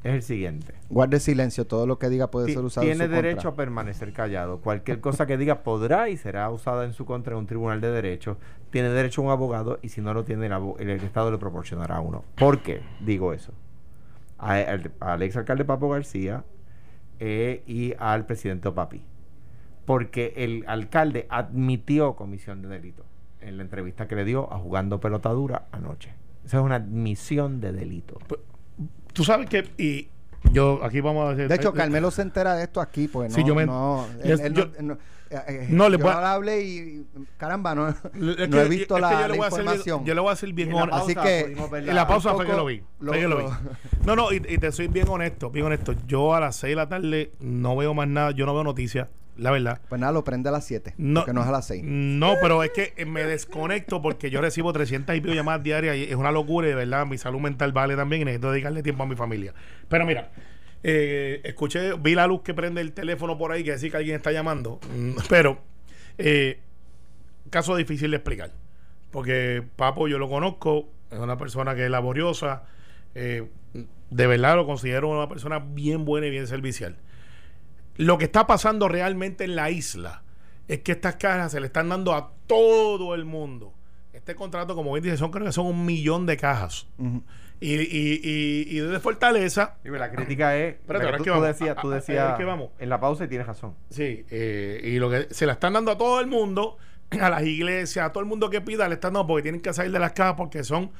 Speaker 4: Es el siguiente.
Speaker 2: Guarde silencio, todo lo que diga puede ser usado en
Speaker 4: tiene
Speaker 2: su contra.
Speaker 4: derecho a permanecer callado. Cualquier cosa que diga podrá y será usada en su contra en un tribunal de derecho. Tiene derecho a un abogado y si no lo tiene, el, el Estado le proporcionará uno. ¿Por qué digo eso? A- al, al ex alcalde Papo García eh, y al presidente Opapi. Porque el alcalde admitió comisión de delito en la entrevista que le dio a Jugando Pelotadura anoche. Esa es una admisión de delito.
Speaker 3: Tú sabes que, y yo aquí vamos a hacer.
Speaker 2: De hecho, Carmelo se entera de esto aquí, pues no.
Speaker 3: Sí, yo me-
Speaker 2: no, él- él
Speaker 3: yo-
Speaker 2: no- eh, eh,
Speaker 3: No, le voy a-
Speaker 2: y caramba, no, no he visto la,
Speaker 3: yo
Speaker 2: la
Speaker 3: hacer
Speaker 2: información.
Speaker 3: yo le voy a decir bien honesto.
Speaker 2: Así que-
Speaker 3: En la pausa fue que lo vi.
Speaker 2: lo-
Speaker 3: lo vi. No, no, y, y te soy bien honesto, bien honesto. Yo a las 6 de la tarde no veo más nada, yo no veo noticias, la verdad.
Speaker 2: Pues nada, lo prende a las 7,
Speaker 3: No,
Speaker 2: que no es a las 6.
Speaker 3: No, pero es que eh, me desconecto porque yo recibo 300 y pico llamadas diarias y es una locura y de verdad mi salud mental vale también y necesito dedicarle tiempo a mi familia. Pero mira, eh, escuché, vi la luz que prende el teléfono por ahí que decía que alguien está llamando, Mm, pero eh, caso difícil de explicar. Porque Papo yo lo conozco, es una persona que es laboriosa, eh, de verdad lo considero una persona bien buena y bien servicial. Lo que está pasando realmente en la isla es que estas cajas se le están dando a todo el mundo. Este contrato, como bien dice, son, creo que son un millón de cajas. Y, y, y, y desde Fortaleza,
Speaker 4: Y la crítica es. Que
Speaker 3: es
Speaker 4: tú,
Speaker 3: que
Speaker 4: tú decías, tú decías
Speaker 3: que vamos.
Speaker 4: en la pausa y tienes razón.
Speaker 3: sí, eh, y lo que se la están dando a todo el mundo, a las iglesias, a todo el mundo que pida, le están dando porque tienen que salir de las cajas porque son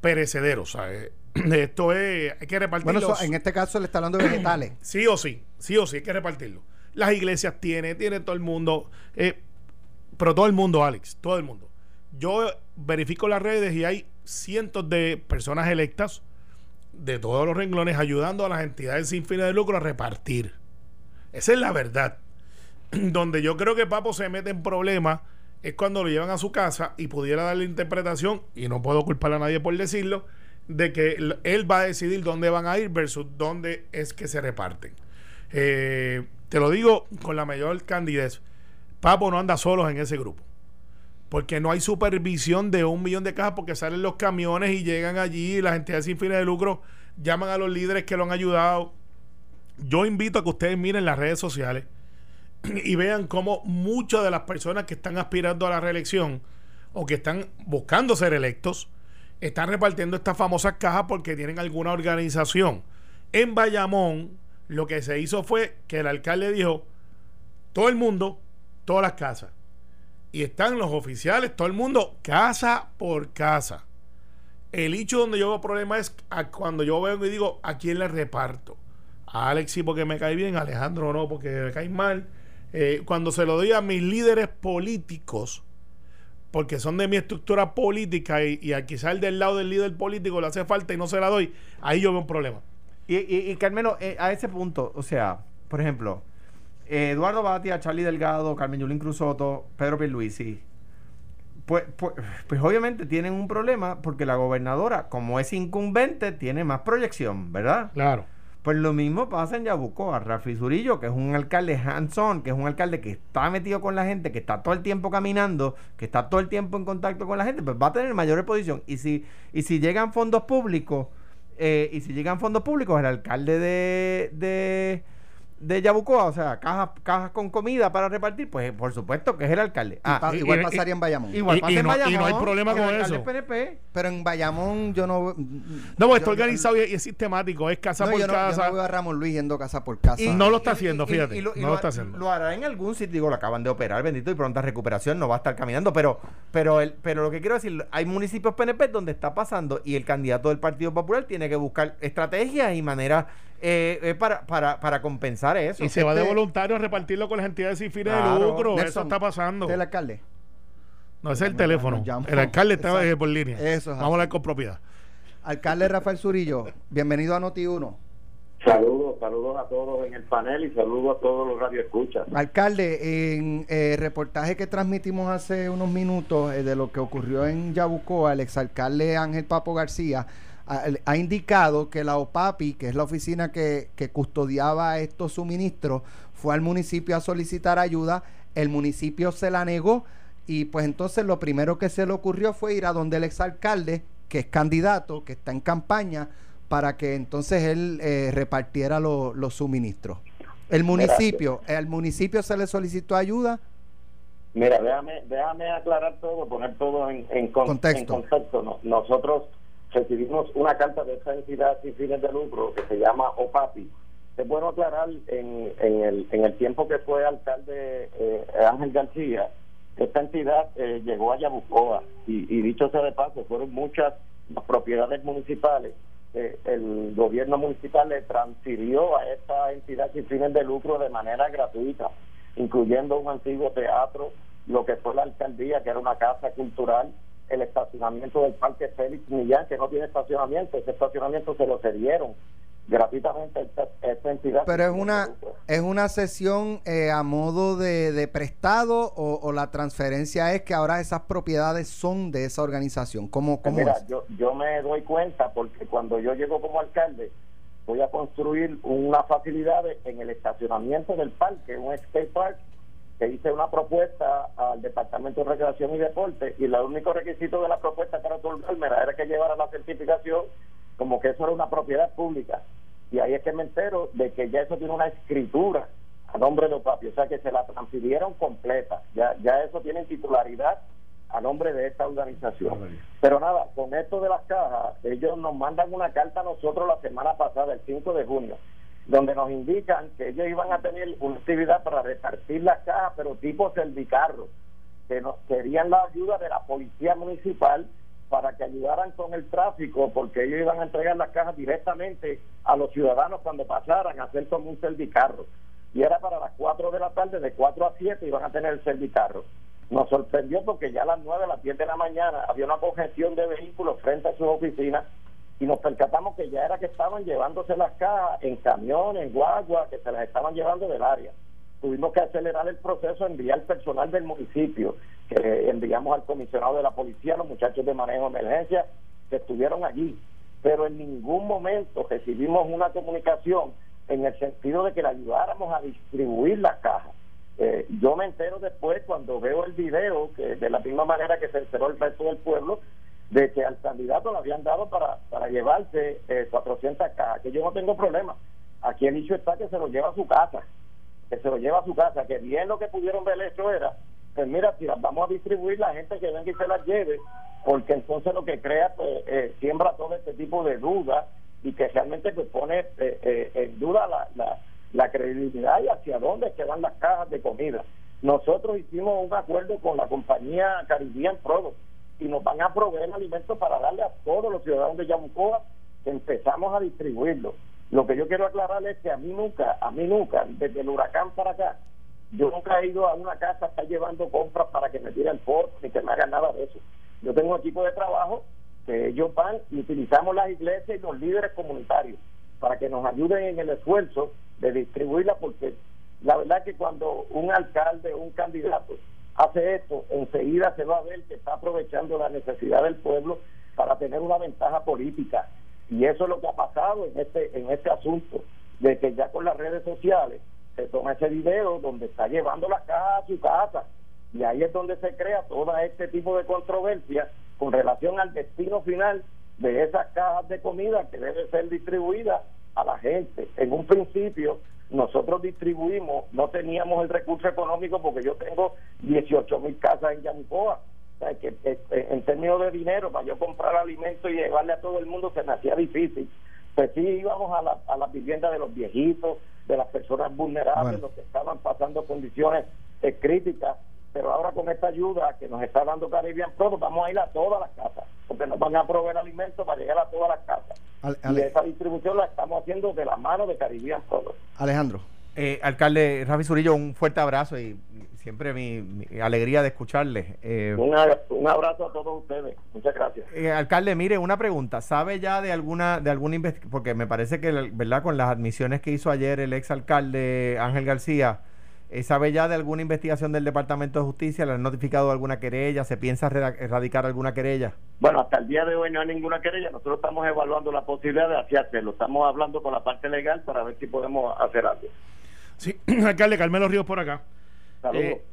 Speaker 3: perecederos. ¿sabes? Esto es, hay que repartirlos.
Speaker 2: Bueno, eso- en este caso le está hablando de vegetales.
Speaker 3: Sí o sí, sí o sí, hay que repartirlo. Las iglesias tienen, tiene todo el mundo, eh, pero todo el mundo, Alex, todo el mundo. Yo verifico las redes y hay cientos de personas electas de todos los renglones ayudando a las entidades sin fines de lucro a repartir. Esa es la verdad. Donde yo creo que Papo se mete en problemas es cuando lo llevan a su casa y pudiera darle interpretación, y no puedo culpar a nadie por decirlo, de que él va a decidir dónde van a ir versus dónde es que se reparten. Eh, te lo digo con la mayor candidez. Papo no anda solos en ese grupo. Porque no hay supervisión de un millón de cajas porque salen los camiones y llegan allí y las entidades sin fines de lucro llaman a los líderes que lo han ayudado. Yo invito a que ustedes miren las redes sociales y vean cómo muchas de las personas que están aspirando a la reelección o que están buscando ser electos están repartiendo estas famosas cajas porque tienen alguna organización. En Bayamón, lo que se hizo fue que el alcalde dijo: todo el mundo, todas las casas. Y están los oficiales, todo el mundo, casa por casa. El hecho donde yo veo problema es cuando yo veo y digo, ¿a quién le reparto? A Alex sí porque me cae bien, a Alejandro no porque me cae mal. Eh, cuando se lo doy a mis líderes políticos, porque son de mi estructura política y, y quizás el del lado del líder político le hace falta y no se la doy, ahí yo veo un problema.
Speaker 4: Y, y, y Carmelo, eh, a ese punto, o sea, por ejemplo, Eduardo Batia, Charlie Delgado, Carmen Yulín Cruzoto, Pedro Pierluisi, pues, pues, pues obviamente tienen un problema porque la gobernadora, como es incumbente, tiene más proyección, ¿verdad?
Speaker 3: Claro.
Speaker 4: Pues lo mismo pasa en Yabucoa. Rafi Zurillo, que es un alcalde hands-on, que es un alcalde que está metido con la gente, que está todo el tiempo caminando, que está todo el tiempo en contacto con la gente, pues va a tener mayor exposición. Y si, y si llegan fondos públicos, eh, y si llegan fondos públicos, el alcalde de, de de Yabucoa, o sea, cajas, cajas con comida para repartir, pues por supuesto que es el alcalde.
Speaker 2: Ah, igual
Speaker 3: y-
Speaker 2: pasaría en Bayamón.
Speaker 4: igual
Speaker 3: y-
Speaker 4: pasa
Speaker 3: y
Speaker 4: en
Speaker 3: no- y
Speaker 4: Bayamón,
Speaker 3: no hay problema
Speaker 4: el
Speaker 3: con eso.
Speaker 4: es PNP.
Speaker 2: Pero en Bayamón yo no.
Speaker 3: No, porque está organizado y, y es sistemático, es casa
Speaker 2: no,
Speaker 3: por
Speaker 2: yo no, yo
Speaker 3: casa.
Speaker 2: no veo a Ramón Luis yendo casa por casa.
Speaker 3: no lo está haciendo, fíjate,
Speaker 4: y
Speaker 3: no lo está haciendo.
Speaker 4: Lo hará en algún sitio, digo, lo acaban de operar, bendito, y pronta recuperación, no va a estar caminando, pero pero el, pero lo que quiero decir, hay municipios PNP donde está pasando y el candidato del Partido Popular tiene que buscar estrategias y maneras eh, eh, para, para, para compensar eso.
Speaker 3: Y se va de
Speaker 2: Este-
Speaker 3: voluntario a repartirlo con las entidades sin fines de
Speaker 4: Claro.
Speaker 3: lucro. Eso está pasando.
Speaker 2: ¿Usted es el alcalde?
Speaker 3: No, es el teléfono. El alcalde
Speaker 2: Exacto.
Speaker 3: eh, por línea.
Speaker 2: Eso es
Speaker 3: Vamos
Speaker 2: así.
Speaker 3: a hablar con propiedad.
Speaker 2: Alcalde Rafael Zurillo, bienvenido a Noti1.
Speaker 7: Saludos, saludos a todos en el panel y saludos a todos los radioescuchas.
Speaker 2: Alcalde, en eh, reportaje que transmitimos hace unos minutos eh, de lo que ocurrió en Yabucoa, el exalcalde Ángel Papo García ha, ha indicado que la OPAPI, que es la oficina que, que custodiaba estos suministros, fue al municipio a solicitar ayuda, el municipio se la negó y pues entonces lo primero que se le ocurrió fue ir a donde el exalcalde, que es candidato, que está en campaña, para que entonces él eh, repartiera lo- los suministros. El municipio, al municipio se le solicitó ayuda.
Speaker 7: Mira, déjame, déjame aclarar todo, poner todo en, en con-
Speaker 2: Contexto.
Speaker 7: en contexto. No- nosotros recibimos una carta de esta entidad sin fines de lucro que se llama OPAPI. Es bueno aclarar en, el, tiempo que fue alcalde eh, Ángel García, esta entidad eh, llegó a Yabucoa y, dicho sea de paso, fueron muchas propiedades municipales. eh, el gobierno municipal le transfirió a esta entidad sin fines de lucro de manera gratuita, incluyendo un antiguo teatro, lo que fue la alcaldía, que era una casa cultural, el estacionamiento del Parque Félix Millán, que no tiene estacionamiento, ese estacionamiento se lo cedieron gratuitamente a esta, esta entidad.
Speaker 2: Pero es una es una sesión eh, a modo de, de prestado o, o la transferencia es que ahora esas propiedades son de esa organización. ¿Cómo, cómo
Speaker 7: Mira,
Speaker 2: es?
Speaker 7: yo, yo me doy cuenta porque cuando yo llego como alcalde voy a construir unas facilidades en el estacionamiento del parque, un skate park, que hice una propuesta al Departamento de Recreación y Deporte y el único requisito de la propuesta para otorgarme era que llevara la certificación como que eso era una propiedad pública. Y ahí es que me entero de que ya eso tiene una escritura a nombre de los papios, o sea que se la transfirieron completa, ya, ya eso tiene titularidad a nombre de esta organización. Pero nada, con esto de las cajas, ellos nos mandan una carta a nosotros la semana pasada, el 5 de junio, donde nos indican que ellos iban a tener una actividad para repartir las cajas, pero tipo servicarro, que nos querían la ayuda de la policía municipal para que ayudaran con el tráfico, porque ellos iban a entregar las cajas directamente a los ciudadanos cuando pasaran a hacer como un servicarro. Y era para las 4 de la tarde, de 4 a 7 iban a tener el servicarro. Nos sorprendió porque ya a las 9, a las 10 de la mañana había una congestión de vehículos frente a sus oficinas y nos percatamos que ya era que estaban llevándose las cajas en camiones, en guagua, que se las estaban llevando del área. Tuvimos que acelerar el proceso, enviar personal del municipio, que enviamos al comisionado de la policía, los muchachos de manejo de emergencia, que estuvieron allí. Pero en ningún momento recibimos una comunicación en el sentido de que le ayudáramos a distribuir las cajas. Eh, yo me entero después cuando veo el video, que de la misma manera que se enteró el resto del pueblo, de que al candidato le habían dado para, para llevarse eh, 400 cajas, que yo no tengo problema. Aquí el hecho está que se lo lleva a su casa, que se lo lleva a su casa, que bien lo que pudieron ver hecho era, pues mira, si las vamos a distribuir, la gente que venga y se las lleve, porque entonces lo que crea, pues, eh, siembra todo este tipo de dudas y que realmente pues, pone eh, eh, en duda la, la, la credibilidad y hacia dónde es van las cajas de comida. Nosotros hicimos un acuerdo con la compañía Caribbean Products y nos van a proveer alimentos para darle a todos los ciudadanos de Yabucoa que empezamos a distribuirlo. Lo que yo quiero aclarar es que a mí nunca, a mí nunca, desde el huracán para acá, yo nunca he ido a una casa a estar llevando compras para que me tiren fotos ni que me hagan nada de eso. Yo tengo un equipo de trabajo que ellos van y utilizamos las iglesias y los líderes comunitarios para que nos ayuden en el esfuerzo de distribuirla porque la verdad que cuando un alcalde un candidato hace esto, enseguida se va a ver que está aprovechando la necesidad del pueblo para tener una ventaja política. Y eso es lo que ha pasado en este, en este asunto, de que ya con las redes sociales se toma ese video donde está llevando la caja a su casa. Y ahí es donde se crea todo este tipo de controversia con relación al destino final de esas cajas de comida que debe ser distribuida a la gente. En un principio nosotros distribuimos, no teníamos el recurso económico porque yo tengo 18 mil casas en Yabucoa. O sea, que eh, eh, en términos de dinero, para yo comprar alimentos y llevarle a todo el mundo se me hacía difícil. Pues sí íbamos a la, a las viviendas de los viejitos, de las personas vulnerables, los que estaban pasando condiciones eh, críticas pero ahora con esta ayuda que nos está dando Caribbean Pro, vamos a ir a todas las casas, porque nos van a proveer alimentos para llegar a todas las casas. Y esa distribución la estamos haciendo de la mano de Caribbean Pro.
Speaker 2: Alejandro.
Speaker 4: Eh, alcalde Rafi Zurillo, un fuerte abrazo y siempre mi, alegría de escucharle.
Speaker 7: Eh, un, abrazo a todos ustedes. Muchas gracias.
Speaker 4: Eh, alcalde, mire, una pregunta. ¿Sabe ya de alguna de alguna investigación? Porque me parece que, ¿verdad? Con las admisiones que hizo ayer el ex alcalde Ángel García, ¿Sabe ya de alguna investigación del Departamento de Justicia? ¿Le han notificado alguna querella? ¿Se piensa erradicar alguna querella?
Speaker 7: Bueno, hasta el día de hoy no hay ninguna querella. Nosotros estamos evaluando la posibilidad de hacerlo. Estamos hablando con la parte legal para ver si podemos hacer algo.
Speaker 3: Sí, alcalde Carmelo Ríos por acá.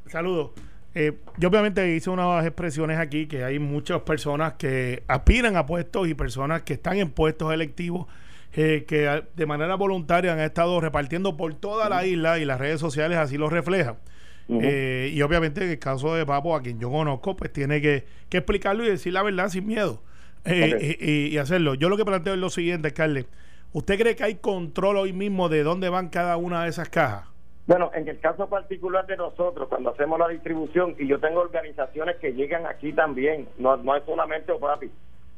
Speaker 3: Saludos. Eh, eh, yo obviamente hice unas expresiones aquí que hay muchas personas que aspiran a puestos y personas que están en puestos electivos que de manera voluntaria han estado repartiendo por toda la isla y las redes sociales así lo reflejan. Eh, y obviamente en el caso de Papo, a quien yo conozco, pues tiene que, explicarlo y decir la verdad sin miedo eh, y, hacerlo. Yo lo que planteo es lo siguiente, Carle. ¿Usted cree que hay control hoy mismo de dónde van cada una de esas cajas?
Speaker 7: Bueno, en el caso particular de nosotros, cuando hacemos la distribución, y yo tengo organizaciones que llegan aquí también, no, no es solamente OPAPI,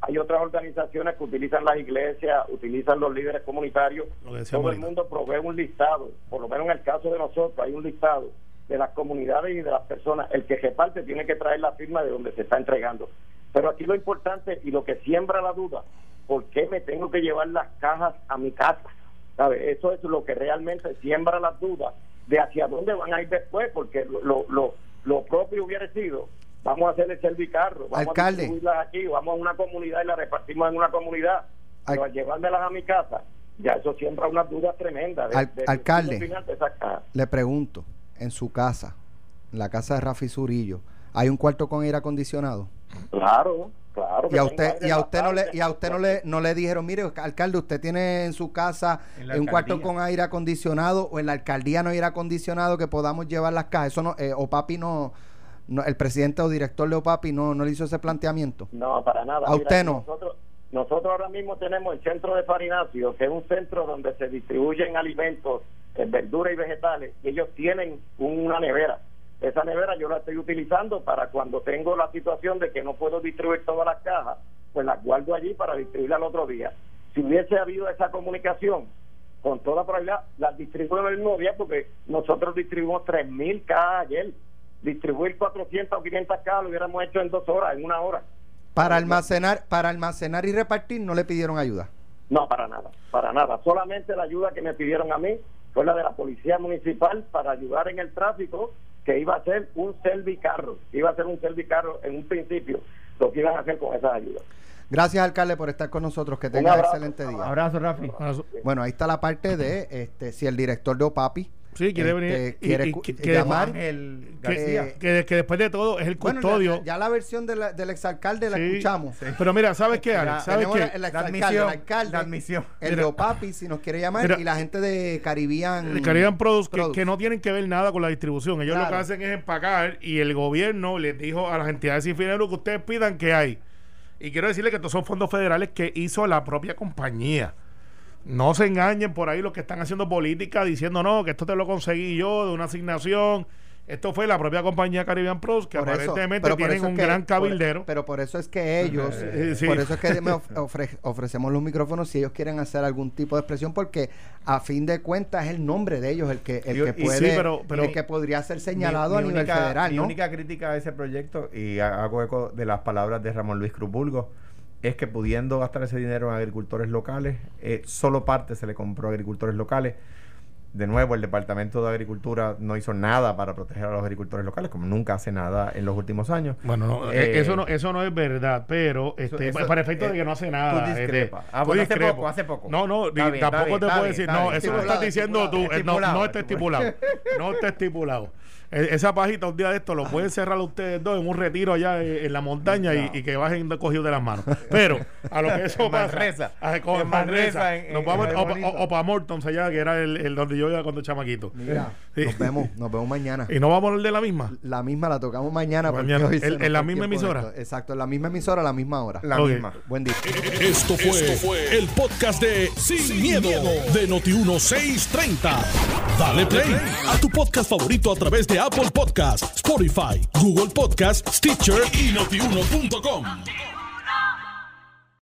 Speaker 7: hay otras organizaciones que utilizan las iglesias, utilizan los líderes comunitarios. Todo el mundo provee un listado, por lo menos en el caso de nosotros hay un listado de las comunidades y de las personas. El que reparte tiene que traer la firma de donde se está entregando. Pero aquí lo importante y lo que siembra la duda, ¿por qué me tengo que llevar las cajas a mi casa? ¿Sabe? Eso es lo que realmente siembra las dudas de hacia dónde van a ir después, porque lo, lo, lo propio hubiera sido vamos a hacer el servicarro, vamos
Speaker 2: Alcalde.
Speaker 7: a distribuirlas aquí, vamos a una comunidad y las repartimos en una comunidad, pero al llevármelas a mi casa, ya eso siembra una duda tremenda.
Speaker 2: alcalde, le pregunto, en su casa, en la casa de Rafi Zurillo, ¿hay un cuarto con aire acondicionado?
Speaker 7: Claro, claro.
Speaker 2: Y a usted, y a usted no le, y a usted no le, no le dijeron, mire, alcalde, usted tiene en su casa un cuarto con aire acondicionado o en la alcaldía no hay aire acondicionado que podamos llevar las cajas. Eso no, eh, o papi no el presidente o director Leopapi no, no le hizo ese planteamiento.
Speaker 7: No, para nada.
Speaker 2: A usted no.
Speaker 7: Nosotros, nosotros ahora mismo tenemos el centro de Farinacio, que es un centro donde se distribuyen alimentos, eh, verduras y vegetales, y ellos tienen una nevera. Esa nevera yo la estoy utilizando para cuando tengo la situación de que no puedo distribuir todas las cajas, pues las guardo allí para distribuirlas al otro día. Si hubiese habido esa comunicación, con toda probabilidad, las distribuyo el mismo día porque nosotros distribuimos 3.000 cajas ayer distribuir 400 o 500 cajas lo hubiéramos hecho en dos horas, en una hora.
Speaker 2: Para almacenar, para almacenar y repartir no le pidieron ayuda.
Speaker 7: No, para nada, para nada. Solamente la ayuda que me pidieron a mí fue la de la policía municipal para ayudar en el tráfico, que iba a ser un servicarro, iba a ser un servicarro en un principio, lo que iban a hacer con esas ayudas.
Speaker 2: Gracias, alcalde, por estar con nosotros. Que tenga un excelente día.
Speaker 4: Abrazo, Rafi.
Speaker 2: Bueno, ahí está la parte de este si el director de OPAPI
Speaker 3: Sí, quiere
Speaker 2: este, venir. quiere llamar.
Speaker 3: El que, que, después de todo es el custodio.
Speaker 2: ya, la versión del exalcalde la escuchamos.
Speaker 3: Pero mira, ¿sabes qué, Alex? ¿Sabes qué?
Speaker 2: La, admisión, el alcalde, admisión. El de Opapi, si nos quiere llamar, y la gente de Caribbean.
Speaker 3: Caribbean Produce, Que, no tienen que ver nada con la distribución. Ellos lo que hacen es empacar y el gobierno les dijo a las entidades sin que ustedes pidan que hay. Y quiero decirle que estos son fondos federales que hizo la propia compañía. No se engañen por ahí los que están haciendo política diciendo no, que esto te lo conseguí yo de una asignación. Esto fue la propia compañía Caribbean Pros, que aparentemente tienen un gran cabildero.
Speaker 2: pero por eso es que ellos, por eso es que me ofrecemos los micrófonos si ellos quieren hacer algún tipo de expresión, porque a fin de cuentas es el nombre de ellos el que, el que puede, el que podría ser señalado a nivel federal.
Speaker 4: Mi única crítica a ese proyecto, y hago eco de las palabras de Ramón Luis Cruz es que pudiendo gastar ese dinero en agricultores locales, eh, solo parte se le compró a agricultores locales. de nuevo, el Departamento de Agricultura no hizo nada para proteger a los agricultores locales, como nunca hace nada en los últimos años.
Speaker 3: Bueno, no,
Speaker 4: Eh,
Speaker 3: eh, eso no eso no es verdad, pero este,
Speaker 4: eso-
Speaker 3: para efecto de
Speaker 4: eh,
Speaker 3: que no hace
Speaker 4: tú
Speaker 3: nada. este,
Speaker 4: discrepas. Ah,
Speaker 3: tú
Speaker 4: bueno, hace poco, hace poco.
Speaker 3: No, no,
Speaker 4: Está
Speaker 3: ni-
Speaker 4: bien,
Speaker 3: tampoco
Speaker 4: bien,
Speaker 3: te puedo
Speaker 4: bien,
Speaker 3: decir, no, eso lo estás diciendo tú, eh, no, no está estipulado. No está estipulado. Eh, Esa pajita un día de esto lo pueden cerrar ustedes dos en un retiro allá eh, en la montaña y, y que bajen cogidos de las manos. Pero a lo que eso pasa.
Speaker 4: Manresa.
Speaker 3: a- con-
Speaker 4: En
Speaker 3: en Manresa,
Speaker 4: Manresa, en-
Speaker 3: nos
Speaker 4: en-
Speaker 3: vamos
Speaker 4: en
Speaker 3: o,
Speaker 4: Bonito.
Speaker 3: o- o para Morton allá, que era el, el donde yo iba cuando chamaquito.
Speaker 2: Mira,
Speaker 3: Sí.
Speaker 2: nos vemos, nos vemos mañana.
Speaker 3: Y no vamos a hablar de la misma.
Speaker 2: La misma la tocamos mañana.
Speaker 3: Mañana.
Speaker 2: hoy
Speaker 3: ¿En- la
Speaker 2: fue
Speaker 3: misma emisora?
Speaker 2: esto. Exacto, en la misma emisora, a la misma hora.
Speaker 4: La misma.
Speaker 2: Buen día.
Speaker 1: Esto fue, el podcast de Sin, miedo, de Noti1630. Dale play a tu podcast favorito a través de Apple Podcasts, Spotify, Google Podcasts, Stitcher y notiuno.com.